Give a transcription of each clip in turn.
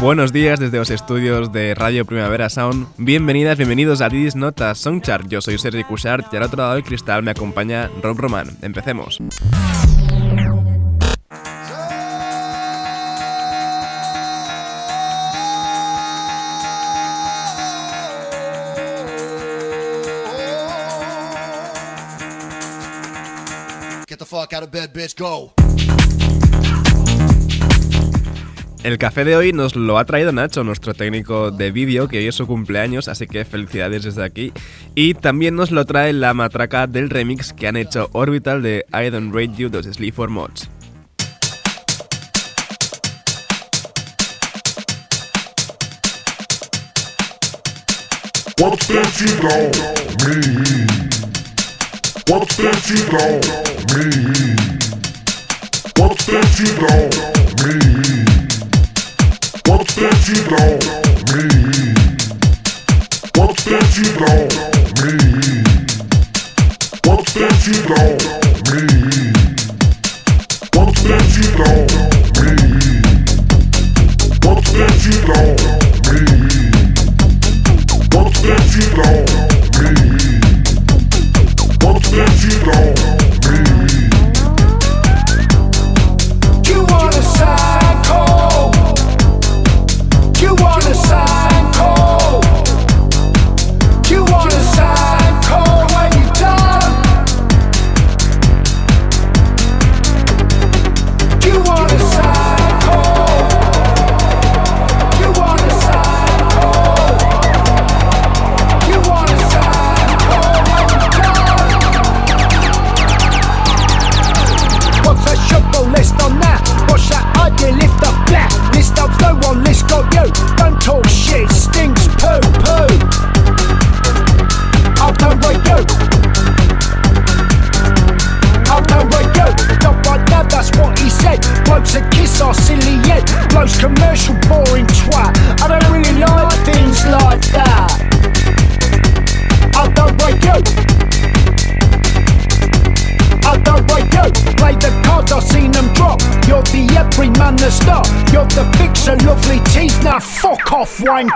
Buenos días desde los estudios de Radio Primavera Sound. Bienvenidas, bienvenidos a Didis Notas Soundchart. Yo soy Sergi Cushart y al otro lado del cristal me acompaña Rob Roman. Empecemos. Get the fuck out of bed, bitch, go. El café de hoy nos lo ha traído Nacho, nuestro técnico de vídeo, que hoy es su cumpleaños, así que felicidades desde aquí. Y también nos lo trae la matraca del remix que han hecho Orbital de I Don't Rate You dos Sleep for Mods. What's that you me? What's that you me? What's that you me? What's that you don't me? What's that you me? You don't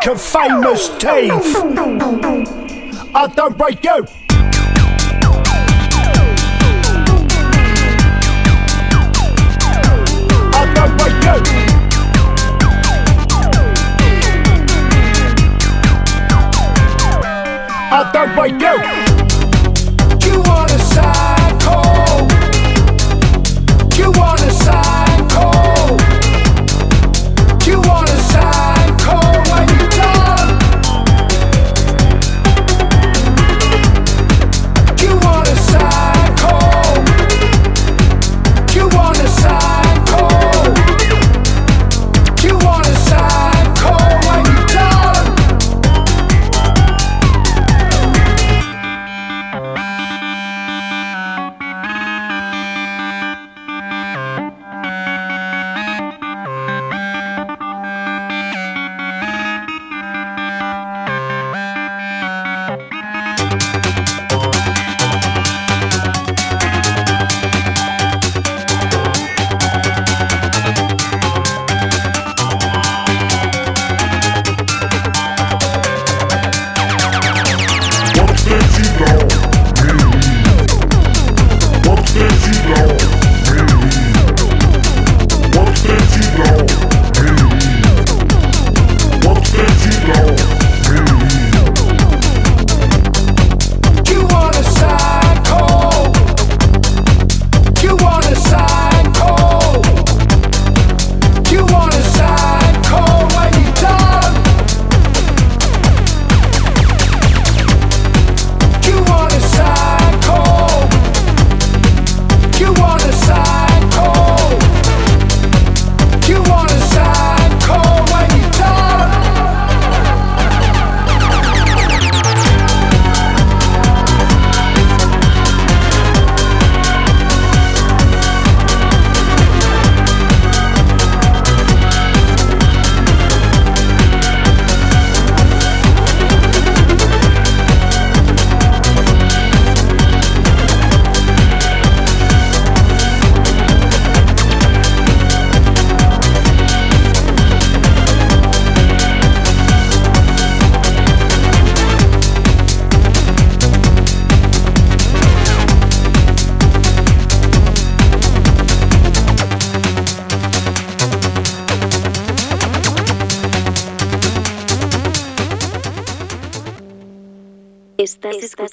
wanker, famous teeth I don't break you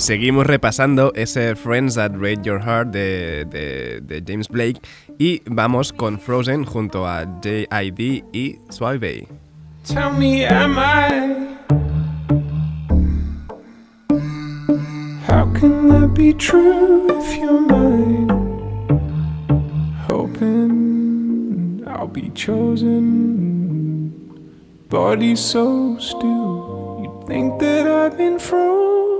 Seguimos repasando ese Friends That Rate Your Heart de, James Blake y vamos con Frozen junto a J.I.D. y Suave. Tell me, am I? How can that be true if you're mine? Hoping I'll be chosen. Body so still, you'd think that I've been frozen.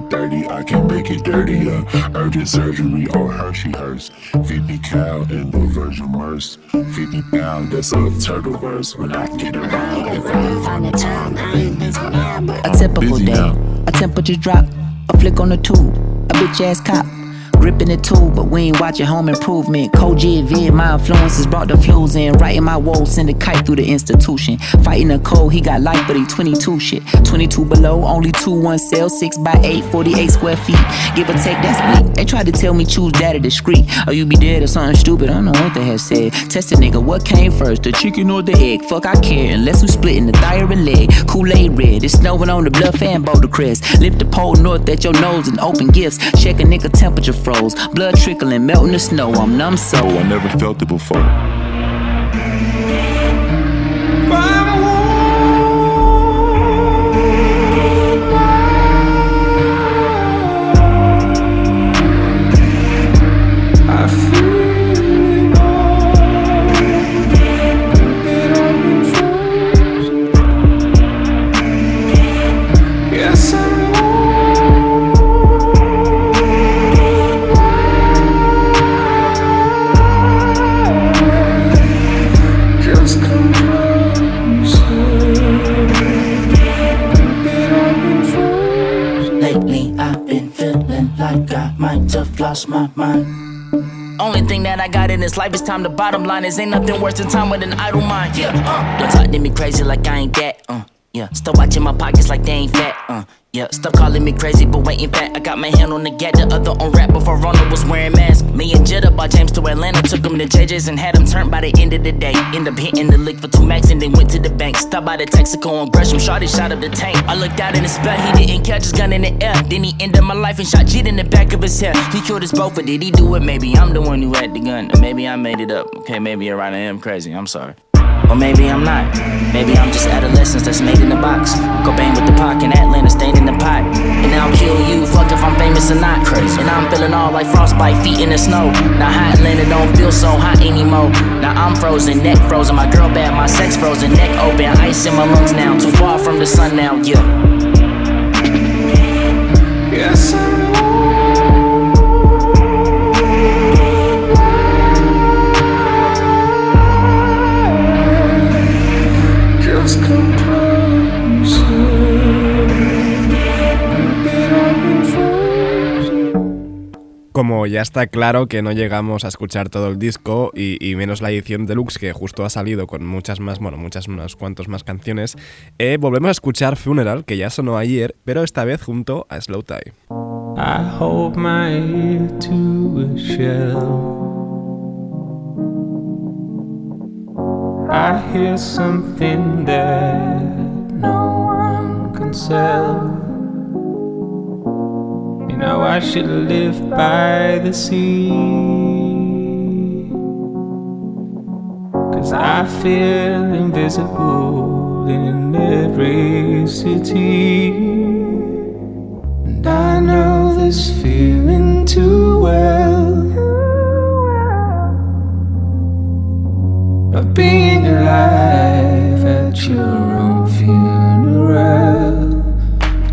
Dirty 30, I can make it dirtier. Urgent surgery on Hershey Hearst. 50 cal in the Virgin Merce. 50 pound, that's a turtle verse. When I get around, if I find the time, I ain't busy now, but A I'm typical busy day, now. a temperature drop, a flick on the tube, a bitch ass cop. Gripping the tool, but we ain't watching home improvement. Koji vid, my influences brought the flues in. Writing my woes, send a kite through the institution. Fighting the cold, he got life, but he 22 shit. 22 below, only 2 1 cell, 6 by 8, 48 square feet. Give or take, that's bleak. They tried to tell me choose data discreet. Or you be dead or something stupid, I don't know what they had said. Test a nigga, what came first, the chicken or the egg? Fuck, I care, unless we splitting the or the leg. Kool-Aid red, it's snowing on the bluff and Boulder Crest. Lift the pole north at your nose and open gifts. Check a nigga temperature froze. Blood trickling, melting the snow. I'm numb so. Oh, I never felt it before. Lost my mind. Only thing that I got in this life is time. The bottom line is ain't nothing worse than time with an idle mind. Yeah, uh. Don't talk to me crazy like I ain't that. Uh, yeah. Stop watching my pockets like they ain't fat. Uh, yeah. Stop calling me crazy, but waiting fat. I got my hand on the gat, the other on rap before Ronald was wearing mask. Me and Jitta bought James to Atlanta, took him to JJ's and had him turned by the end of the day. End up hitting the lick for two max and then went to the bank. Stopped by the Texaco on Gresham, shorty shot up the tank. I looked out in the spell, he didn't catch his gun in the air. Then he ended my life and shot Jit in the back of his head. He killed us both, but did he do it? Maybe I'm the one who had the gun. Maybe I made it up. Okay, maybe you're right, I am crazy. I'm sorry. Or maybe I'm not. Maybe I'm just adolescence that's made in the box. Cobain with the pock and Atlanta staying in the pot. And I'll kill you, fuck if I'm famous or not. Crazy. And I'm feeling all like frostbite, feet in the snow. Now hot Atlanta don't feel so hot anymore. Now I'm frozen, neck frozen, my girl bad, my sex frozen, neck open, ice in my lungs now. Too far from the sun now, yeah. Como ya está claro que no llegamos a escuchar todo el disco y, menos la edición deluxe que justo ha salido con muchas más, bueno, muchas unas cuantos más canciones, eh, volvemos a escuchar Funeral, que ya sonó ayer, pero esta vez junto a Slow Tie. I hear something that no one can sell. You know, I should live by the sea. Cause I feel invisible in every city. And I know this feeling too well. of being alive at your own funeral.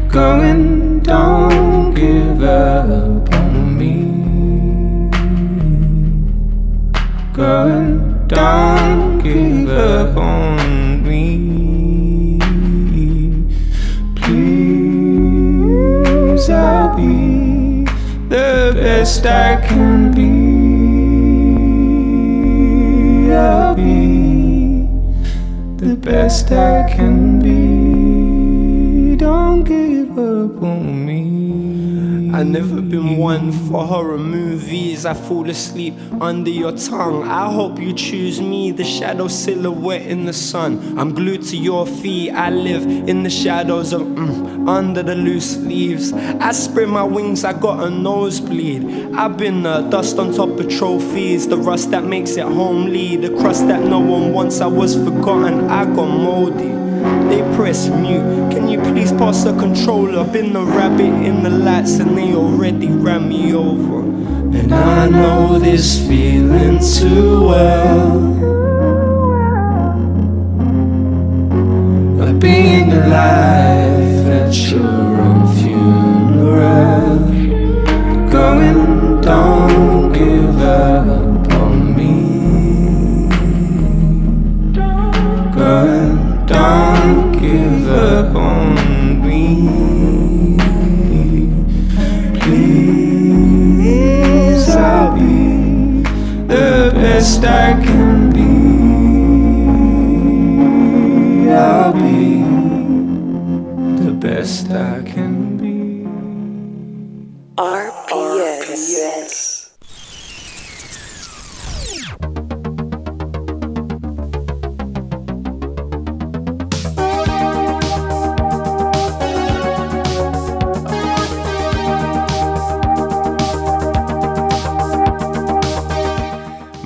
Going, don't give up on me. Going, don't give up on me. Please, I'll be the best I can be. I'll be the best I can I never been one for horror movies. I fall asleep under your tongue. I hope you choose me, the shadow silhouette in the sun. I'm glued to your feet. I live in the shadows of mm, under the loose leaves. I spread my wings. I got a nosebleed. I've been the dust on top of trophies, the rust that makes it homely, the crust that no one wants. I was forgotten. I got moldy. They press mute. Can you please pass the controller? Been the rabbit in the lights and they already ran me over. And I know this feeling too well. Of being alive at your own funeral. Going, don't give up on me. Going, up on me. Please, I'll be the best I can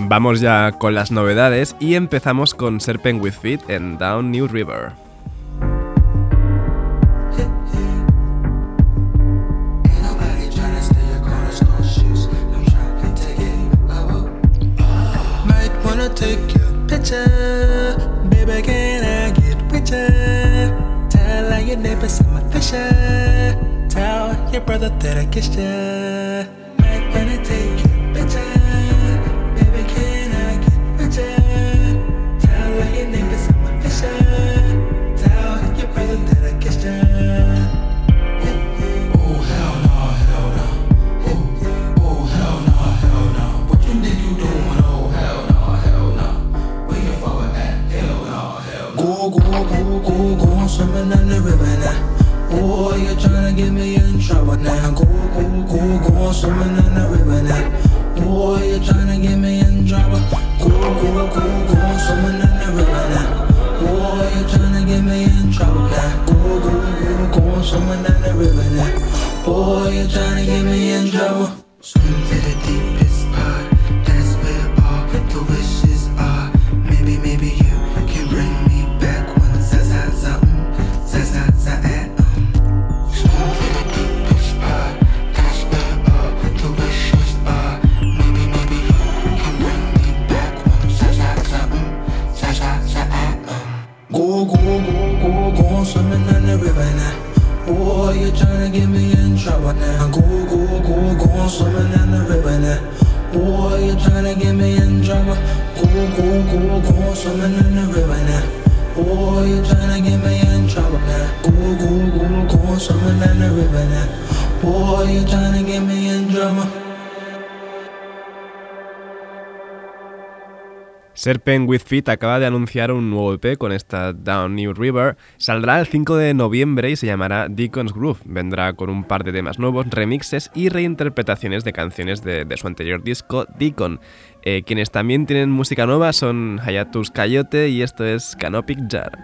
Vamos ya con las novedades y empezamos con Serpent with Feet en Down New River. Swimming in the river now. Boy, you're trying to get me in trouble now. Go, go, go, go, swimming in the river now. Boy, you're trying to get me in trouble. Go, go, go, go, swimming in the river now. Boy, you're trying to get me in trouble now. Go, go, go, go, swimming in the river now. Boy, you're trying to get me in trouble. Swim to the deepest part. River now. Boy, you're trying to get me in trouble now. Go, go, go, go, swimming in the river now. Boy, you're trying to get me in trouble. Go, go, go, go, swimming in the river now. Boy, you're trying to get me in trouble now. Go, go, go, go, swimming in the river now. Boy, you're trying to get me in trouble. Serpent with Feet acaba de anunciar un nuevo EP con esta Down New River. Saldrá el 5 de noviembre y se llamará Deacon's Groove. Vendrá con un par de temas nuevos, remixes y reinterpretaciones de canciones de, su anterior disco, Deacon. Eh, quienes también tienen música nueva son Hayatus Coyote y esto es Canopic Jar.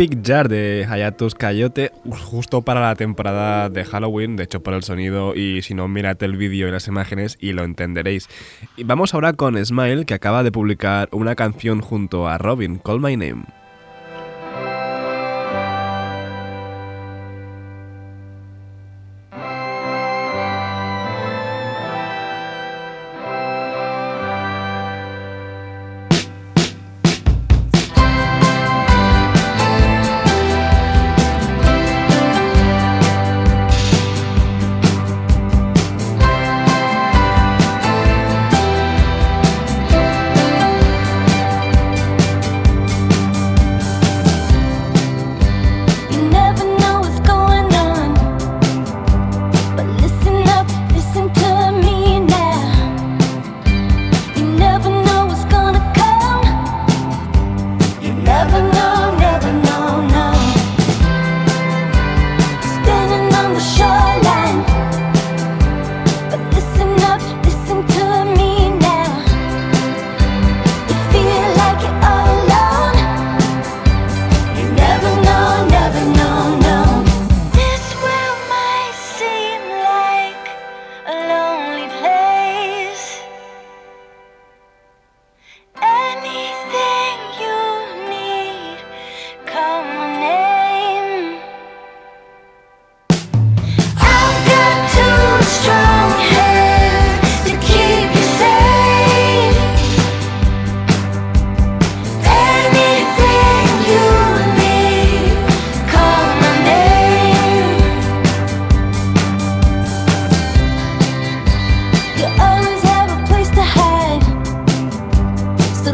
Canopic Jar de Hayatus Coyote, justo para la temporada de Halloween, de hecho por el sonido y si no, mirad el vídeo y las imágenes y lo entenderéis. Y vamos ahora con Smile, que acaba de publicar una canción junto a Robin, Call My Name.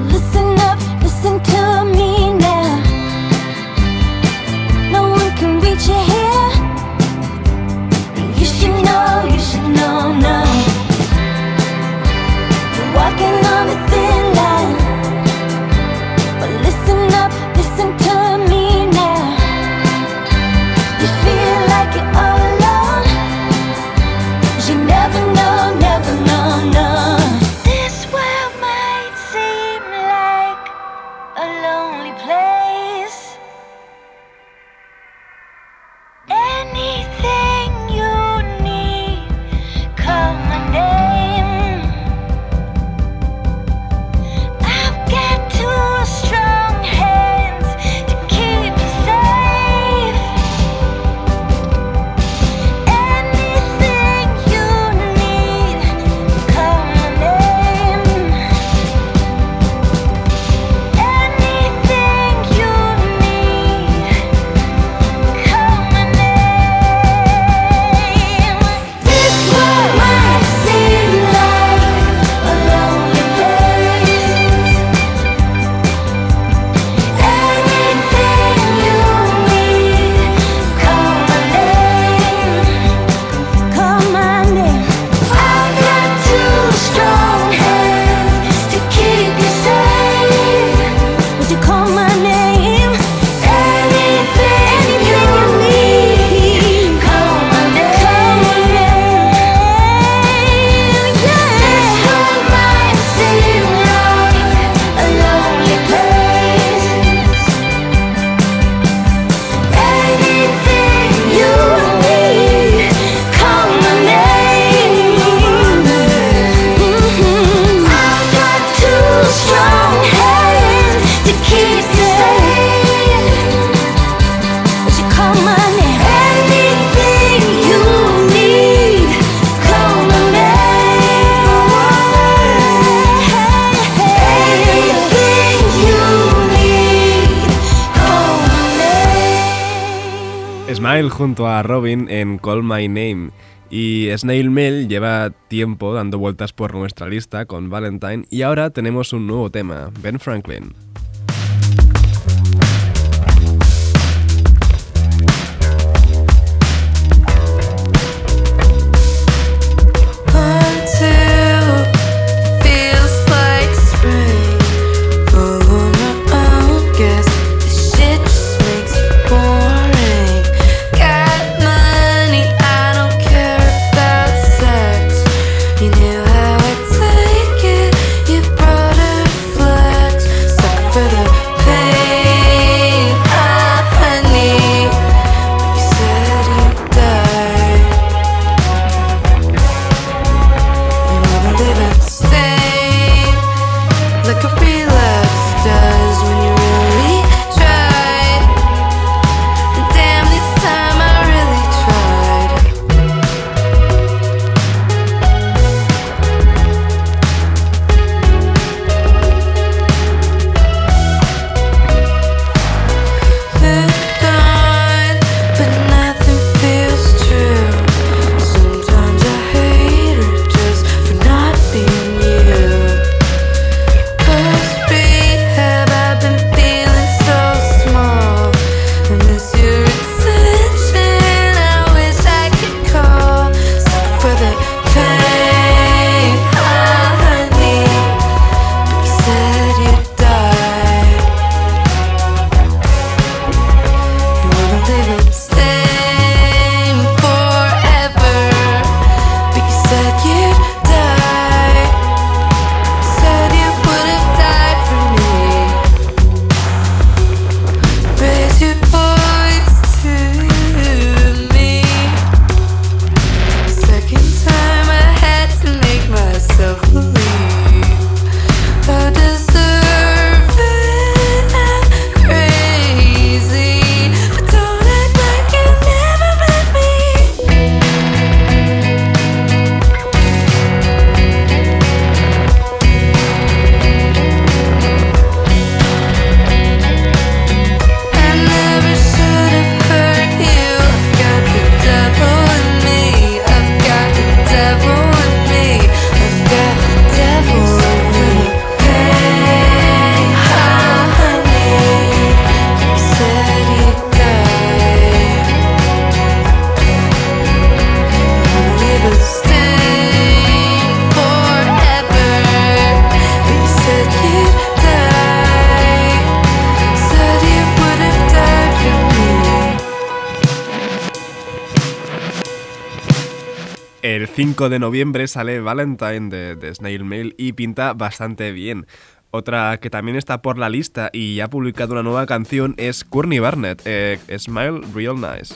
Listen junto a Robin en Call My Name. Y Snail Mail lleva tiempo dando vueltas por nuestra lista con Valentine y ahora tenemos un nuevo tema, Ben Franklin. 5 de noviembre sale Valentine de, Snail Mail y pinta bastante bien. Otra que también está por la lista y ha publicado una nueva canción es Courtney Barnett, eh, Smile Real Nice.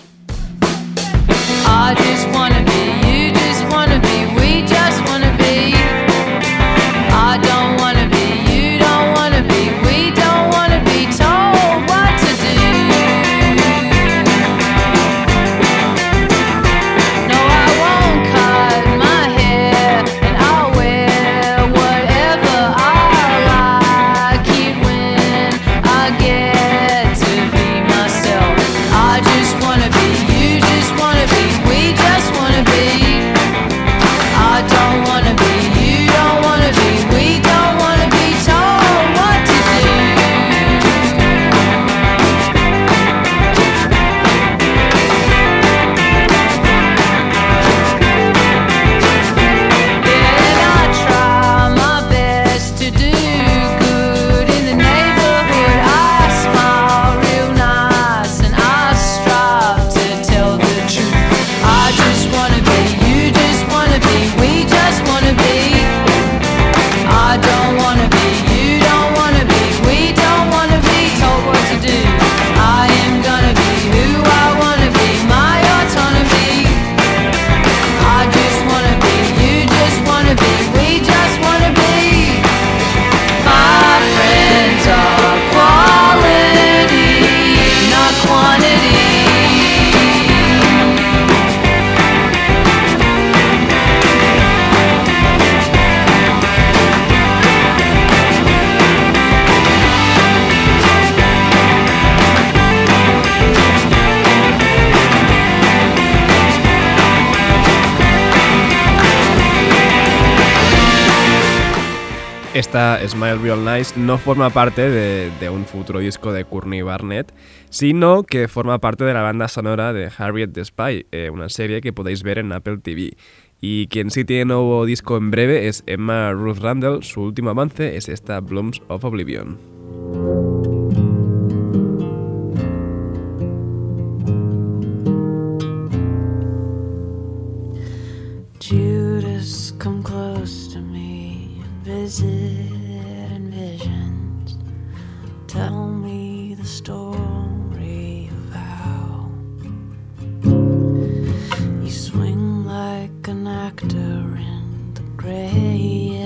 No forma parte de, un futuro disco de Courtney Barnett, sino que forma parte de la banda sonora de Harriet the Spy, eh, una serie que podéis ver en Apple TV. Y quien sí tiene nuevo disco en breve es Emma Ruth Randall, su último avance es esta Blooms of Oblivion.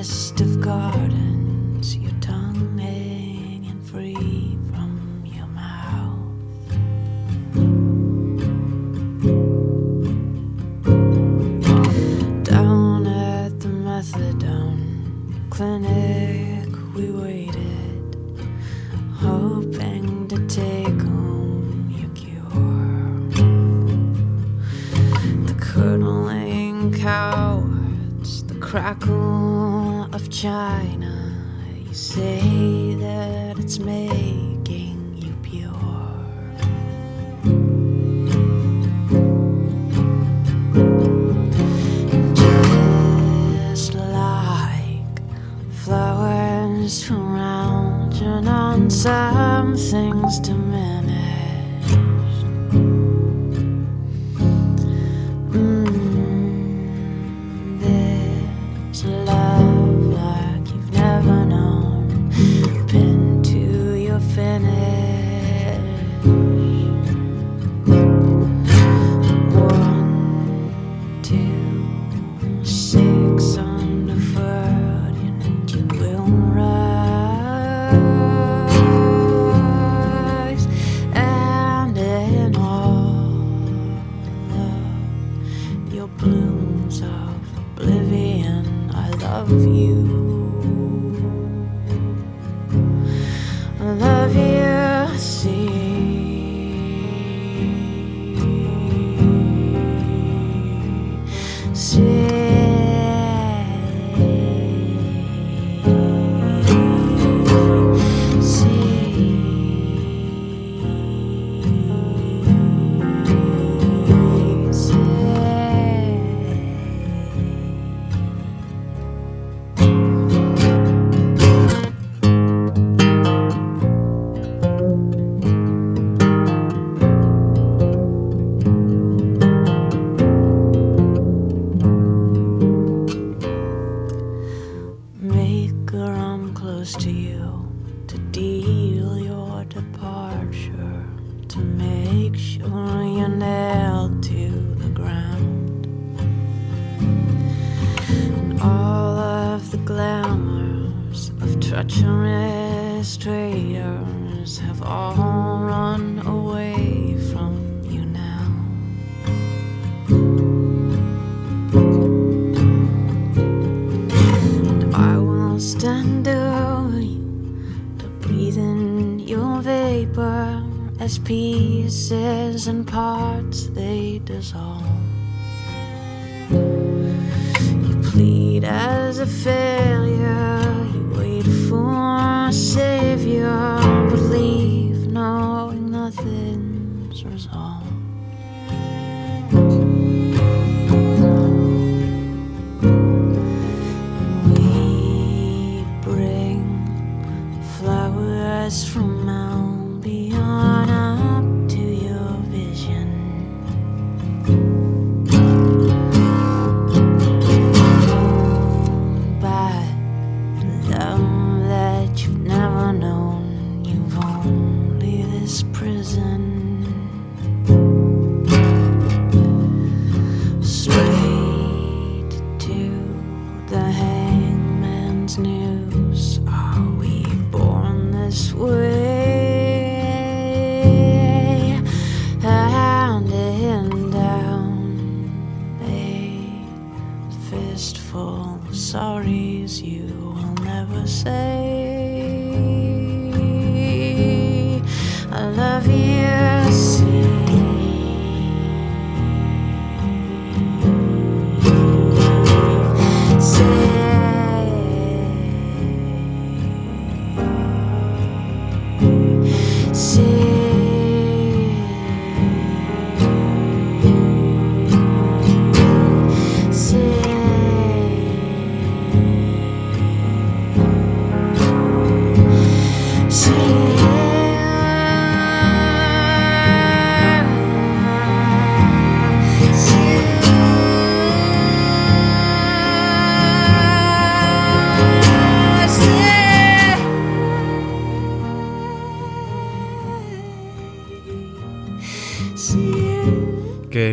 mist of gardens, your tongue hanging free from your mouth. Down at the methadone clinic, we waited, hoping to take home your cure. The curdling the crackle of China. You say that it's making you pure. Just like flowers around you, on some things to mend.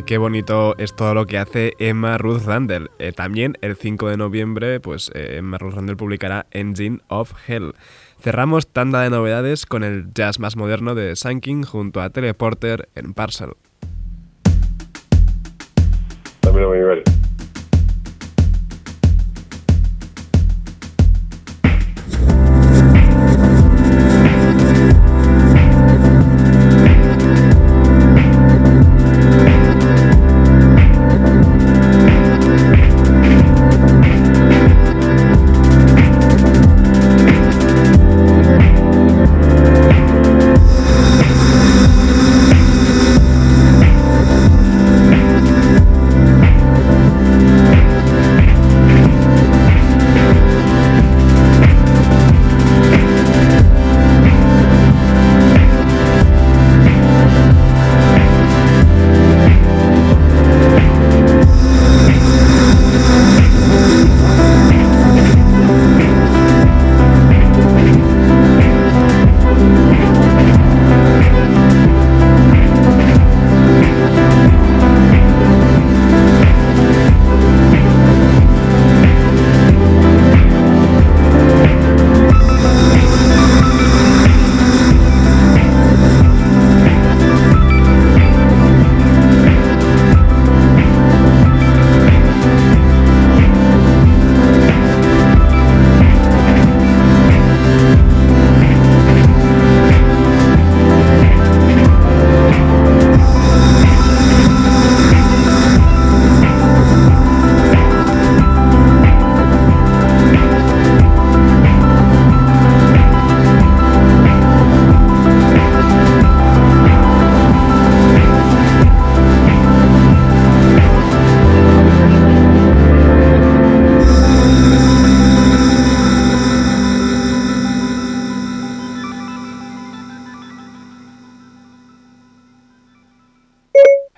qué bonito es todo lo que hace Emma Ruth Randall. Eh, también el 5 de noviembre, pues eh, Emma Ruth Randall publicará Engine of Hell. Cerramos tanda de novedades con el jazz más moderno de Sankin junto a Teleporter en Parcel.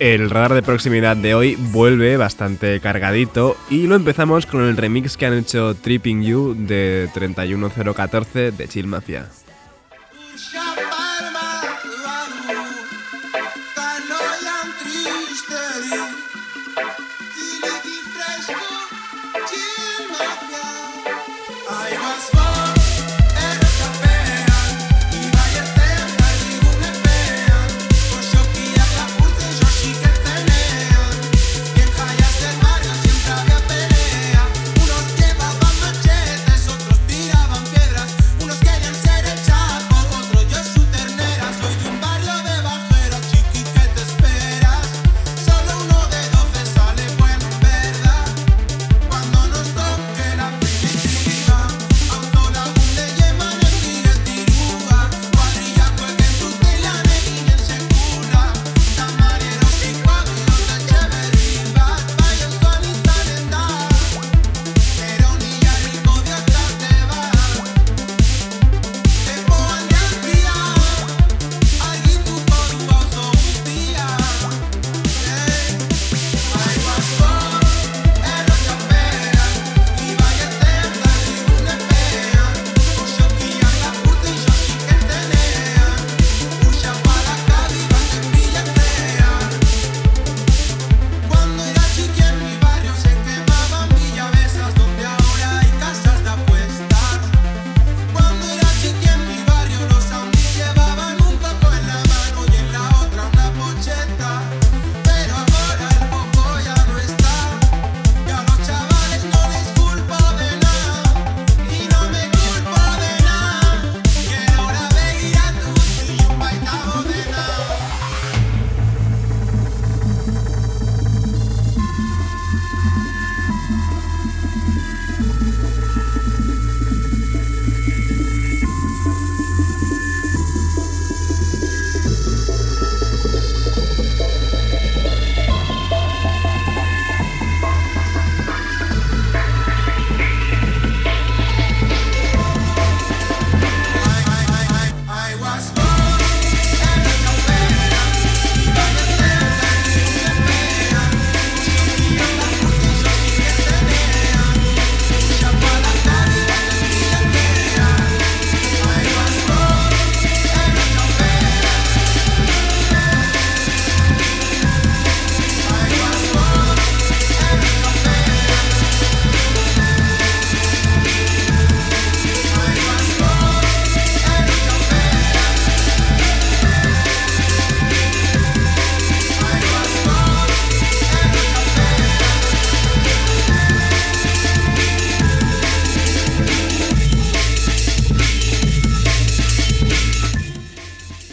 El radar de proximidad de hoy vuelve bastante cargadito y lo empezamos con el remix que han hecho Tripping You de 31014 de Chill Mafia.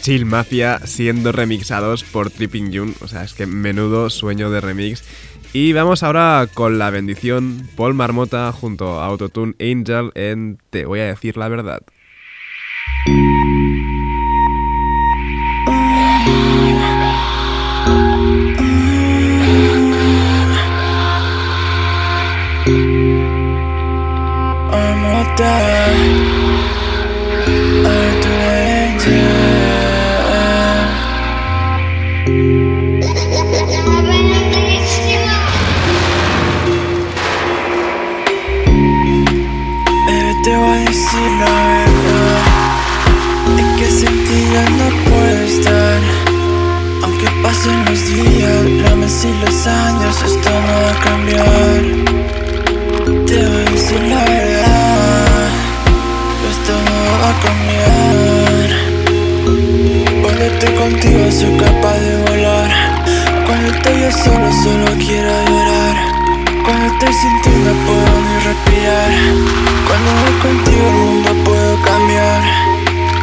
Chill Mafia siendo remixados por Tripping June. O sea, es que menudo sueño de remix. Y vamos ahora con la bendición Paul Marmota junto a Autotune Angel en Te voy a decir la verdad. Decir la verdad Es que sin ti no puedo estar. Aunque pasen los días, meses y los años Esto no va a cambiar. Te voy a decir la verdad Esto no va a cambiar. Cuando estoy contigo soy capaz de volar. Cuando estoy yo solo, solo quiero llorar cuando estoy sin ti no puedo ni respirar. Cuando voy contigo el mundo puedo cambiar.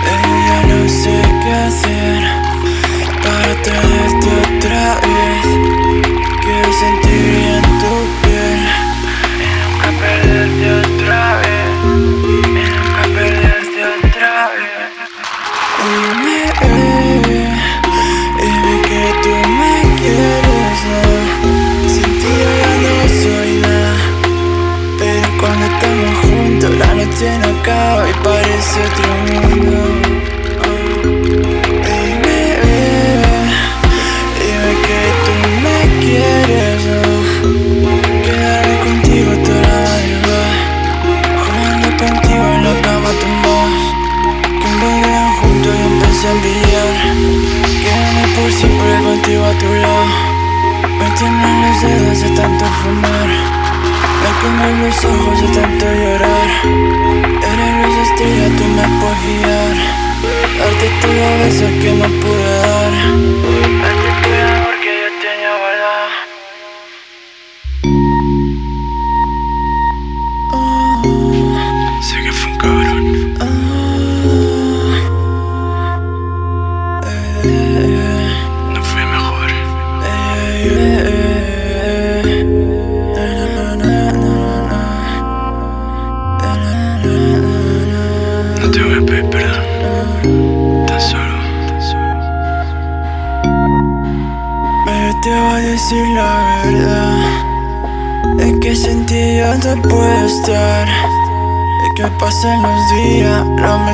Pero ya no sé qué hacer. Para tenerte otra vez. Quiero sentir en tu piel. Y nunca perderte otra vez. Y nunca perderte otra vez. Dime, Cuando estamos juntos. La noche no acaba y parece otro mundo. Mis ojos de tanto llorar. Eres luz estrella, tú me puedes guiar. Darte tú los besos que no pude dar.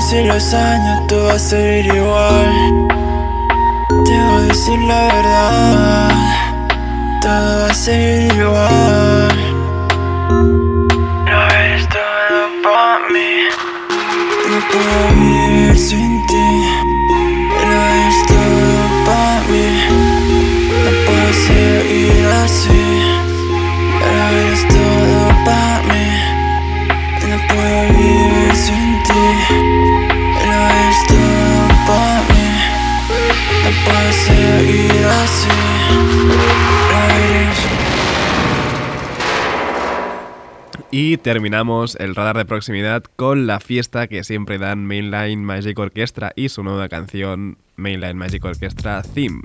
Y los años, tú vas a seguir igual. Te voy a decir la verdad. Todo va a seguir igual. Y terminamos el radar de proximidad con la fiesta que siempre dan Mainline Magic Orchestra y su nueva canción Mainline Magic Orchestra Theme.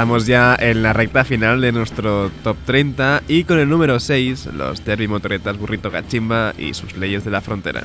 Estamos ya en la recta final de nuestro top 30 y con el número 6, los Terry Motoretas Burrito Cachimba y sus leyes de la frontera.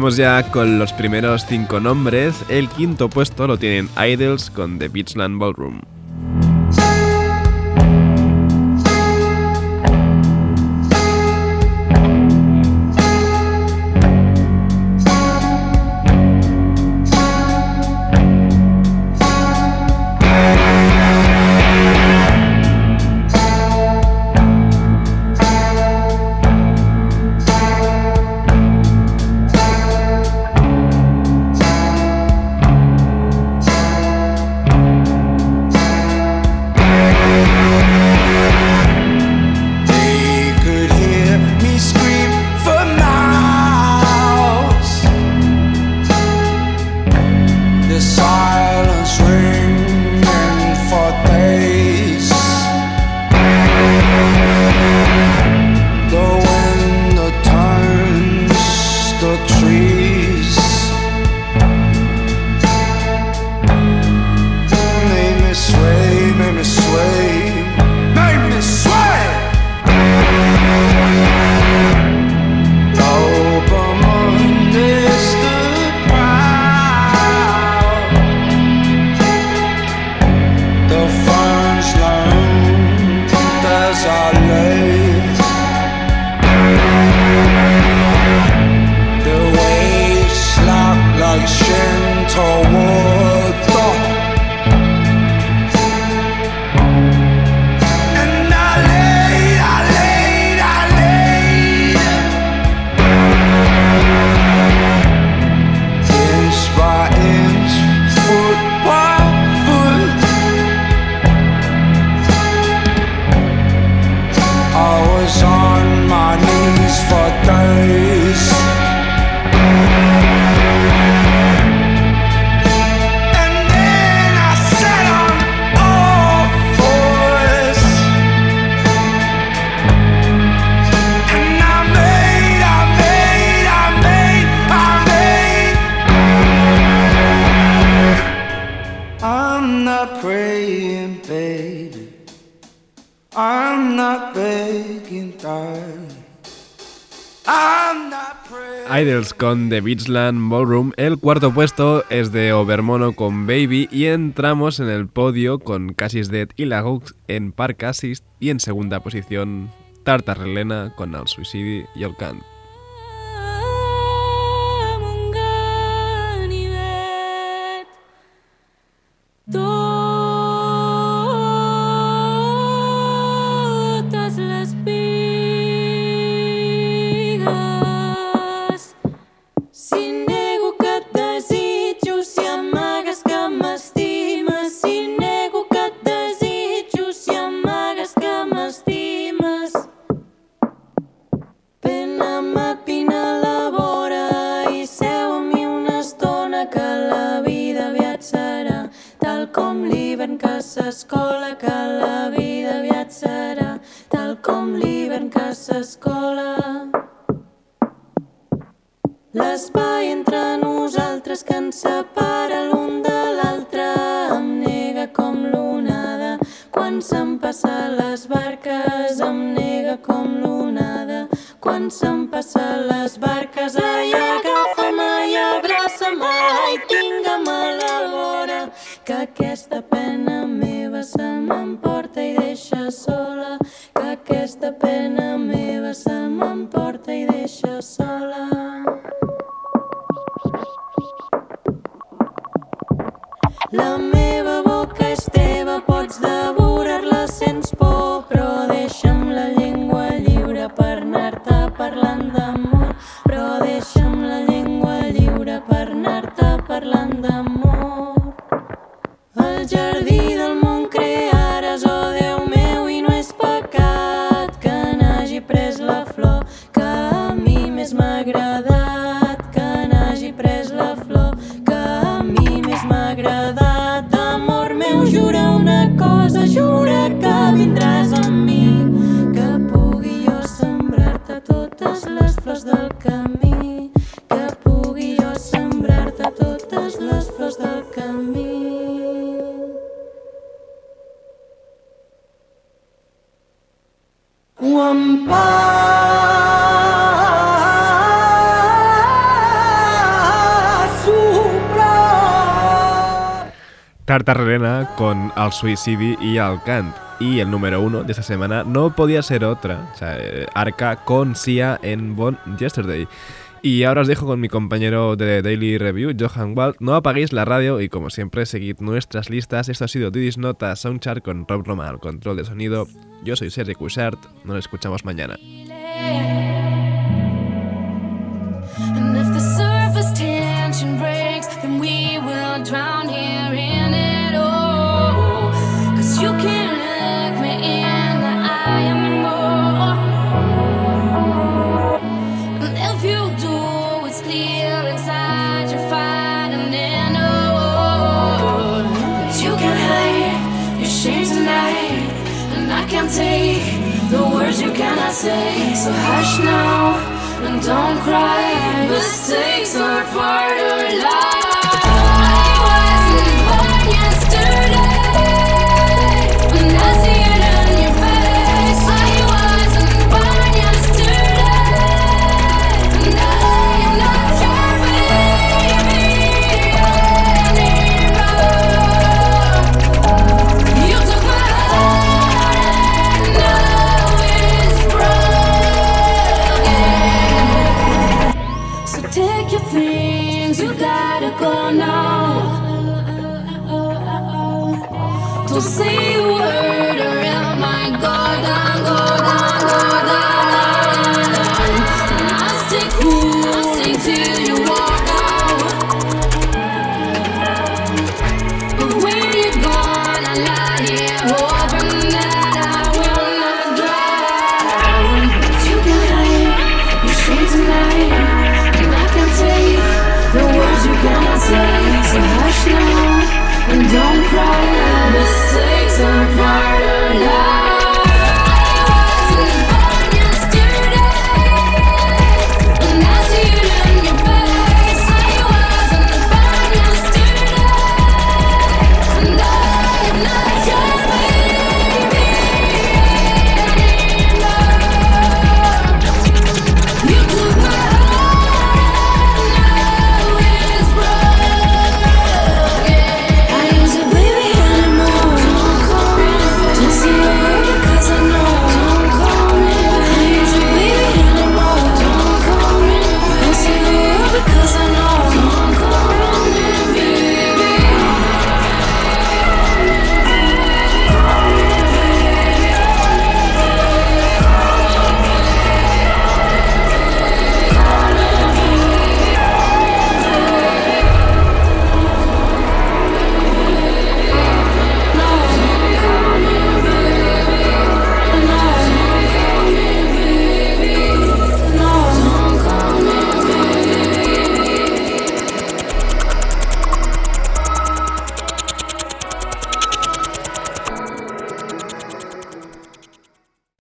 Vamos ya con los primeros cinco nombres. El quinto puesto lo tienen Idols con The Beachland Ballroom. con The Beachland Ballroom. El cuarto puesto es de Overmono con Baby y entramos en el podio con Cassis Dead y Lagux en Park Assist y en segunda posición Tartarelena con Al Suicidi y El con Al Suicidi y Al Kant. Y el número uno de esta semana no podía ser otra. O sea, eh, Arca con Sia en Bon Yesterday. Y ahora os dejo con mi compañero de Daily Review, Johan Wald. No apaguéis la radio y como siempre seguid nuestras listas. Esto ha sido Didis Nota Soundchart con Rob Roma al control de sonido. Yo soy Sergi Cushart. Nos escuchamos mañana. drown Say. So hush now and don't cry. Mistakes are part of life. you gotta go now. Don't say